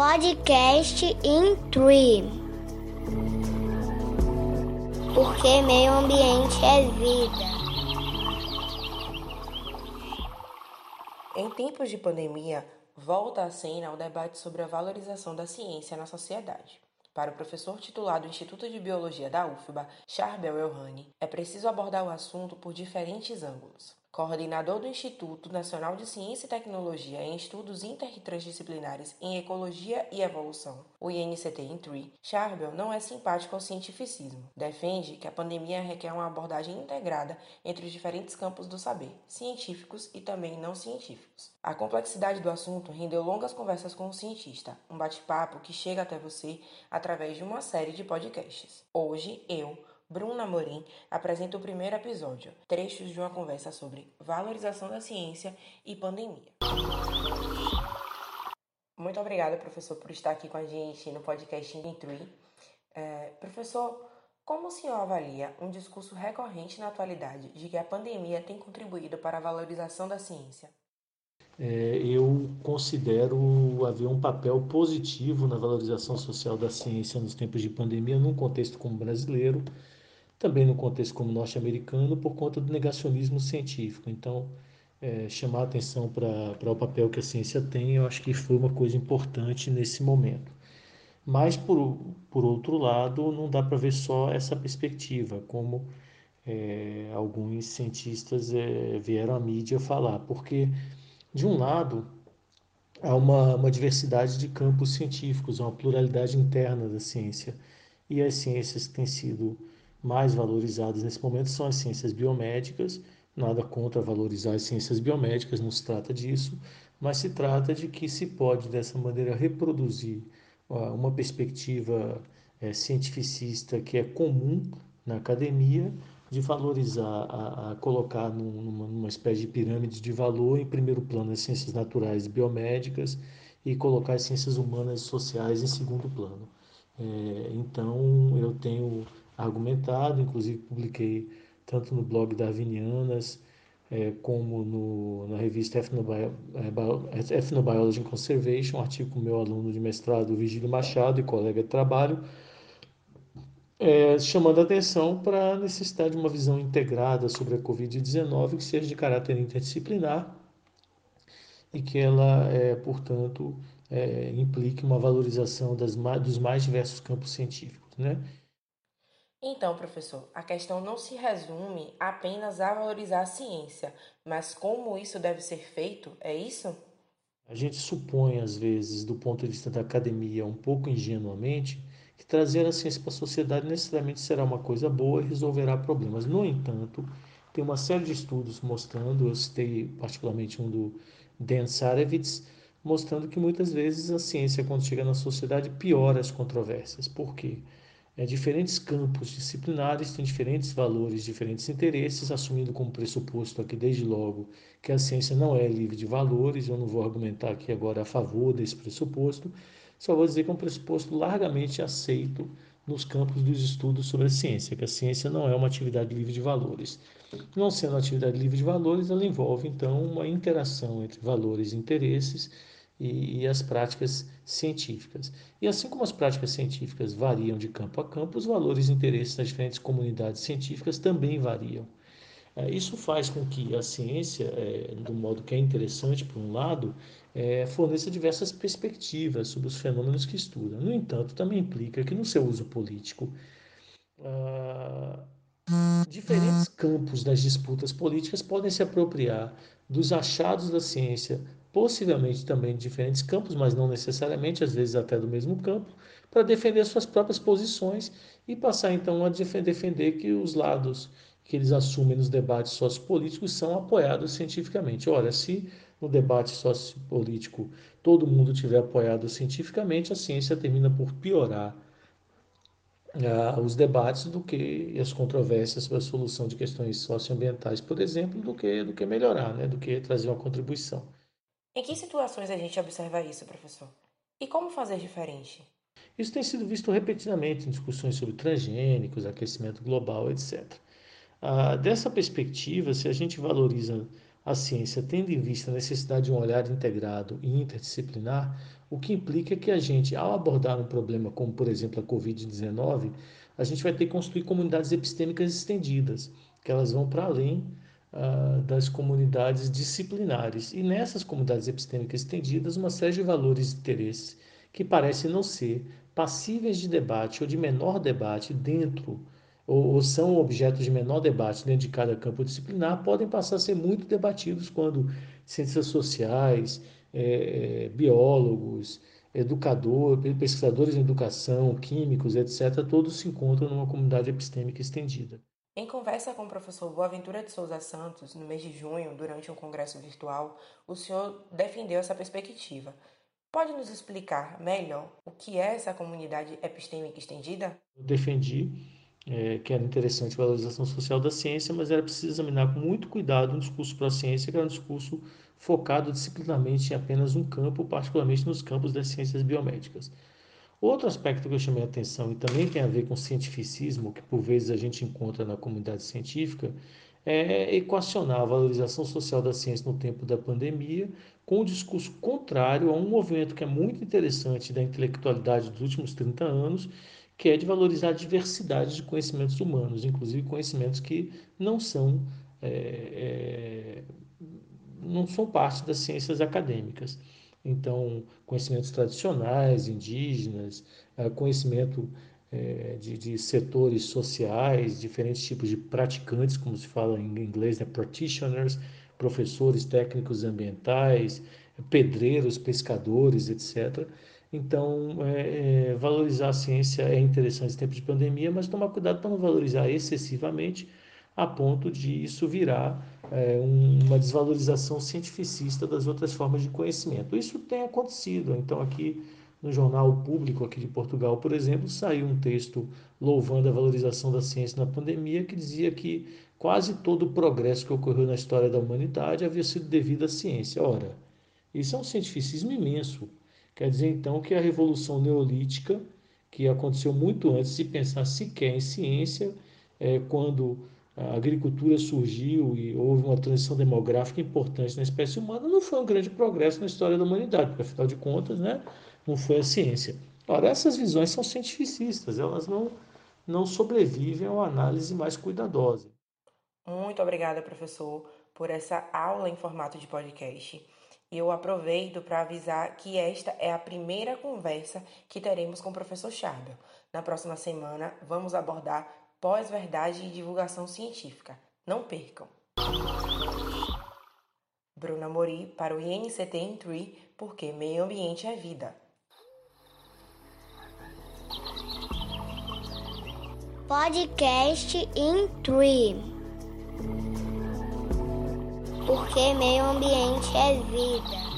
Podcast in Tree. Porque meio ambiente é vida. Em tempos de pandemia, volta à cena o debate sobre a valorização da ciência na sociedade. Para o professor titular do Instituto de Biologia da UFBA, Charbel Elhani, é preciso abordar o assunto por diferentes ângulos coordenador do Instituto Nacional de Ciência e Tecnologia em Estudos Intertransdisciplinares em Ecologia e Evolução, o INCT INTRI, Charbel não é simpático ao cientificismo. Defende que a pandemia requer uma abordagem integrada entre os diferentes campos do saber, científicos e também não científicos. A complexidade do assunto rendeu longas conversas com o cientista, um bate-papo que chega até você através de uma série de podcasts. Hoje, eu, Bruna Morim apresenta o primeiro episódio, trechos de uma conversa sobre valorização da ciência e pandemia. Muito obrigada, professor, por estar aqui com a gente no podcast Intrui. É, professor, como o senhor avalia um discurso recorrente na atualidade de que a pandemia tem contribuído para a valorização da ciência? É, eu considero haver um papel positivo na valorização social da ciência nos tempos de pandemia, num contexto como brasileiro, também no contexto como norte-americano, por conta do negacionismo científico. Então, é, chamar a atenção para o papel que a ciência tem, eu acho que foi uma coisa importante nesse momento. Mas, por, por outro lado, não dá para ver só essa perspectiva, como é, alguns cientistas é, vieram à mídia falar, porque, de um lado, há uma, uma diversidade de campos científicos, uma pluralidade interna da ciência, e as ciências que têm sido mais valorizadas nesse momento são as ciências biomédicas. Nada contra valorizar as ciências biomédicas, não se trata disso, mas se trata de que se pode dessa maneira reproduzir uma perspectiva é, cientificista que é comum na academia de valorizar, a, a colocar numa, numa, espécie de pirâmide de valor em primeiro plano as ciências naturais e biomédicas e colocar as ciências humanas e sociais em segundo plano. É, então, eu tenho argumentado, inclusive publiquei tanto no blog Darwinianas é, como no, na revista é, Ethnobiology and Conservation, um artigo com meu aluno de mestrado, Vigílio Machado, e colega de trabalho, é, chamando a atenção para a necessidade de uma visão integrada sobre a Covid-19 que seja de caráter interdisciplinar e que ela, é, portanto, é, implique uma valorização das, dos mais diversos campos científicos. Né? Então, professor, a questão não se resume apenas a valorizar a ciência, mas como isso deve ser feito, é isso? A gente supõe, às vezes, do ponto de vista da academia, um pouco ingenuamente, que trazer a ciência para a sociedade necessariamente será uma coisa boa e resolverá problemas. No entanto, tem uma série de estudos mostrando, eu citei particularmente um do Dan Sarevitz, mostrando que muitas vezes a ciência, quando chega na sociedade, piora as controvérsias. Por quê? É, diferentes campos disciplinares têm diferentes valores, diferentes interesses, assumindo como pressuposto aqui desde logo que a ciência não é livre de valores. Eu não vou argumentar aqui agora a favor desse pressuposto, só vou dizer que é um pressuposto largamente aceito nos campos dos estudos sobre a ciência, que a ciência não é uma atividade livre de valores. Não sendo uma atividade livre de valores, ela envolve então uma interação entre valores e interesses e, e, as práticas científicas. E assim como as práticas científicas variam de campo a campo, os valores e interesses das diferentes comunidades científicas também variam. É, isso faz com que a ciência, é, do modo que é interessante, por um lado, é, forneça diversas perspectivas sobre os fenômenos que estuda. No entanto, também implica que no seu uso político, ah, diferentes campos das disputas políticas podem se apropriar dos achados da ciência possivelmente também de diferentes campos, mas não necessariamente, às vezes até do mesmo campo, para defender suas próprias posições e passar então a defender que os lados que eles assumem nos debates sociopolíticos são apoiados cientificamente. Ora, se no debate sociopolítico todo mundo tiver apoiado cientificamente, a ciência termina por piorar uh, os debates do que as controvérsias sobre a solução de questões socioambientais, por exemplo, do que do que melhorar, né, do que trazer uma contribuição. Em que situações a gente observa isso, professor? E como fazer diferente? Isso tem sido visto repetidamente em discussões sobre transgênicos, aquecimento global, etc. Ah, dessa perspectiva, se a gente valoriza a ciência tendo em vista a necessidade de um olhar integrado e interdisciplinar, o que implica que a gente, ao abordar um problema como, por exemplo, a Covid-19, a gente vai ter que construir comunidades epistêmicas estendidas, que elas vão para além uh, das comunidades disciplinares. E nessas comunidades epistêmicas estendidas, uma série de valores e interesses que parecem não ser passíveis de debate ou de menor debate dentro ou, ou, são objetos de menor debate dentro de cada campo disciplinar, podem passar a ser muito debatidos quando ciências sociais, é, biólogos, educadores, pesquisadores em educação, químicos, etc., todos se encontram numa comunidade epistêmica estendida. Em conversa com o professor Boaventura de Souza Santos, no mês de junho, durante um congresso virtual, o senhor defendeu essa perspectiva. Pode nos explicar melhor o que é essa comunidade epistêmica estendida? Eu defendi é, que era interessante a valorização social da ciência, mas era preciso examinar com muito cuidado um discurso para a ciência, que era um discurso focado disciplinarmente em apenas um campo, particularmente nos campos das ciências biomédicas. Outro aspecto que eu chamei a atenção e também tem a ver com cientificismo, que por vezes a gente encontra na comunidade científica, é equacionar a valorização social da ciência no tempo da pandemia com o um discurso contrário a um movimento que é muito interessante da intelectualidade dos últimos 30 anos, que é de valorizar a diversidade de conhecimentos humanos, inclusive conhecimentos que não são, é, é, não são parte das ciências acadêmicas. Então, conhecimentos tradicionais, indígenas, é, conhecimento é, de, de, setores sociais, diferentes tipos de praticantes, como se fala em inglês, né, practitioners, professores técnicos ambientais, pedreiros, pescadores, etc. Então, é, é, valorizar a ciência é interessante em tempos de pandemia, mas tomar cuidado para não valorizar excessivamente a ponto de isso virar é, uma desvalorização cientificista das outras formas de conhecimento. Isso tem acontecido. Então, aqui no jornal público aqui de Portugal, por exemplo, saiu um texto louvando a valorização da ciência na pandemia, que dizia que quase todo o progresso que ocorreu na história da humanidade havia sido devido à ciência. Ora, isso é um cientificismo imenso. Quer dizer, então, que a Revolução Neolítica, que aconteceu muito antes de pensar sequer em ciência, é, quando a agricultura surgiu e houve uma transição demográfica importante na espécie humana, não foi um grande progresso na história da humanidade, porque, afinal de contas, né, não foi a ciência. Ora, essas visões são cientificistas, elas não, não sobrevivem a uma análise mais cuidadosa. Muito obrigada, professor, por essa aula em formato de podcast. Eu aproveito para avisar que esta é a primeira conversa que teremos com o professor Charbel. Na próxima semana, vamos abordar pós-verdade e divulgação científica. Não percam! Bruna Mori para o INCT em Tree, porque meio ambiente é vida. Podcast in Tree porque meio ambiente é vida.